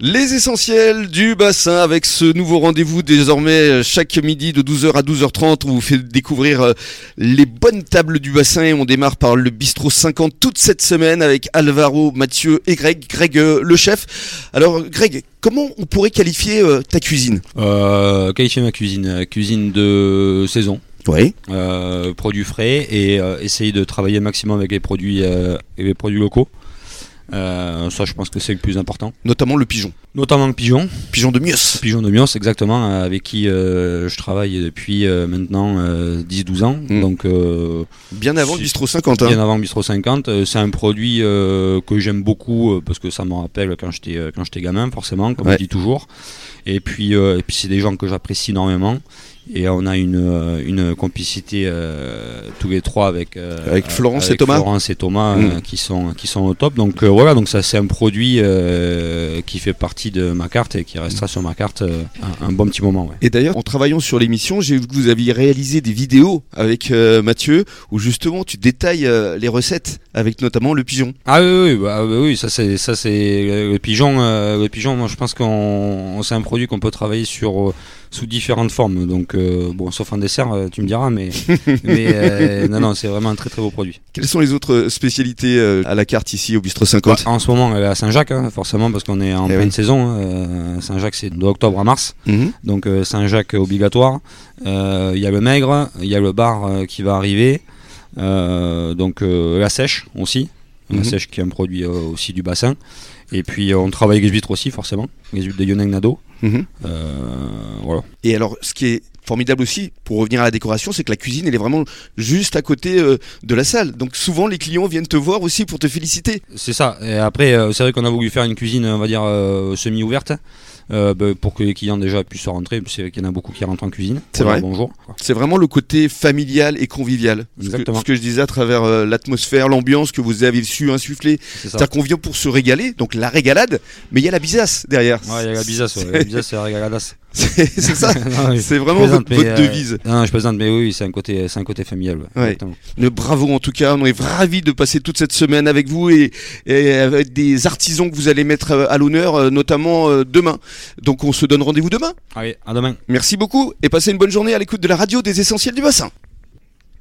Les essentiels du bassin avec ce nouveau rendez-vous désormais chaque midi de 12h à 12h30 on vous fait découvrir euh, les bonnes tables du bassin et on démarre par le bistrot 50 toute cette semaine avec Alvaro, Mathieu et Greg. Greg euh, le chef. Alors Greg, comment on pourrait qualifier euh, ta cuisine? Euh, qualifier ma cuisine, euh, cuisine de saison, Oui. euh, produits frais et euh, essayer de travailler maximum avec les produits, euh, et les produits locaux. Euh, ça, je pense que c'est le plus important. Notamment le pigeon. Notamment le pigeon, Pigeon de Mios. pigeon de Mions, exactement, euh, avec qui euh, je travaille depuis euh, maintenant euh, 10-12 ans. Mm. Donc, euh, Bien avant le bistrot 50. hein. bien avant Bistro 50, euh, c'est un produit que j'aime beaucoup parce que ça me rappelle quand j'étais gamin, forcément, comme Ouais. je dis toujours. Et puis, et puis c'est des gens que j'apprécie énormément. Et on a une, une complicité euh, tous les trois avec, euh, Avec Florence et Thomas. Florence et Thomas Mm. euh, qui, sont, qui sont au top. Donc voilà, donc ça c'est un produit qui fait partie de ma carte et qui restera sur ma carte euh, un, un bon petit moment. Ouais. Et d'ailleurs, en travaillant sur l'émission, j'ai vu que vous aviez réalisé des vidéos avec euh, Mathieu où justement tu détailles euh, les recettes avec notamment le pigeon. Ah oui, oui, bah, oui, ça c'est ça c'est le pigeon. le pigeon, moi je pense qu'on c'est un produit qu'on peut travailler sur sous différentes formes. Donc euh, bon, sauf en dessert, tu me diras, mais mais euh, non non, c'est vraiment un très très beau produit. Quelles sont les autres spécialités à la carte ici au bistrot 50 En ce moment, elle est à Saint-Jacques, hein, forcément, parce qu'on est en Eh pleine oui. saison. Hein, euh, Saint-Jacques, c'est de octobre à mars, Mhm. donc euh, Saint-Jacques obligatoire. Euh, Il y a le maigre, il y a le bar qui va arriver, donc la sèche aussi, Mhm. la sèche qui est un produit aussi du bassin. Et puis on travaille avec les huîtres aussi, forcément, les huîtres de Yoneng Nado. Mhm. Voilà. Et alors, ce qui est formidable aussi, pour revenir à la décoration, c'est que la cuisine, elle est vraiment juste à côté euh, de la salle. Donc souvent, les clients viennent te voir aussi pour te féliciter. C'est ça. Et après, euh, c'est vrai qu'on a voulu faire une cuisine, on va dire, euh, semi-ouverte. bah, pour que les clients déjà puissent rentrer, c'est qu'il y en a beaucoup qui rentrent en cuisine. C'est vrai. Bonjour. C'est vraiment le côté familial et convivial. Ce que, Exactement. ce que je disais à travers l'atmosphère, l'ambiance que vous avez su insuffler. Ça. Qu'on vient pour se régaler, donc la régalade, mais il y a la bisasse derrière. Ouais, il y a la bisasse, ouais. la bisasse, c'est la régaladas. C'est ça. C'est vraiment Votre, mais, votre euh, devise. Non, je plaisante, mais oui, c'est un côté, c'est un côté familial. ouais. Le bravo en tout cas, on est ravis de passer toute cette semaine avec vous et, et avec des artisans que vous allez mettre euh, à l'honneur, euh, notamment demain. Donc on se donne rendez-vous demain. Allez, à demain. Merci beaucoup et passez une bonne journée à l'écoute de la radio des essentiels du bassin.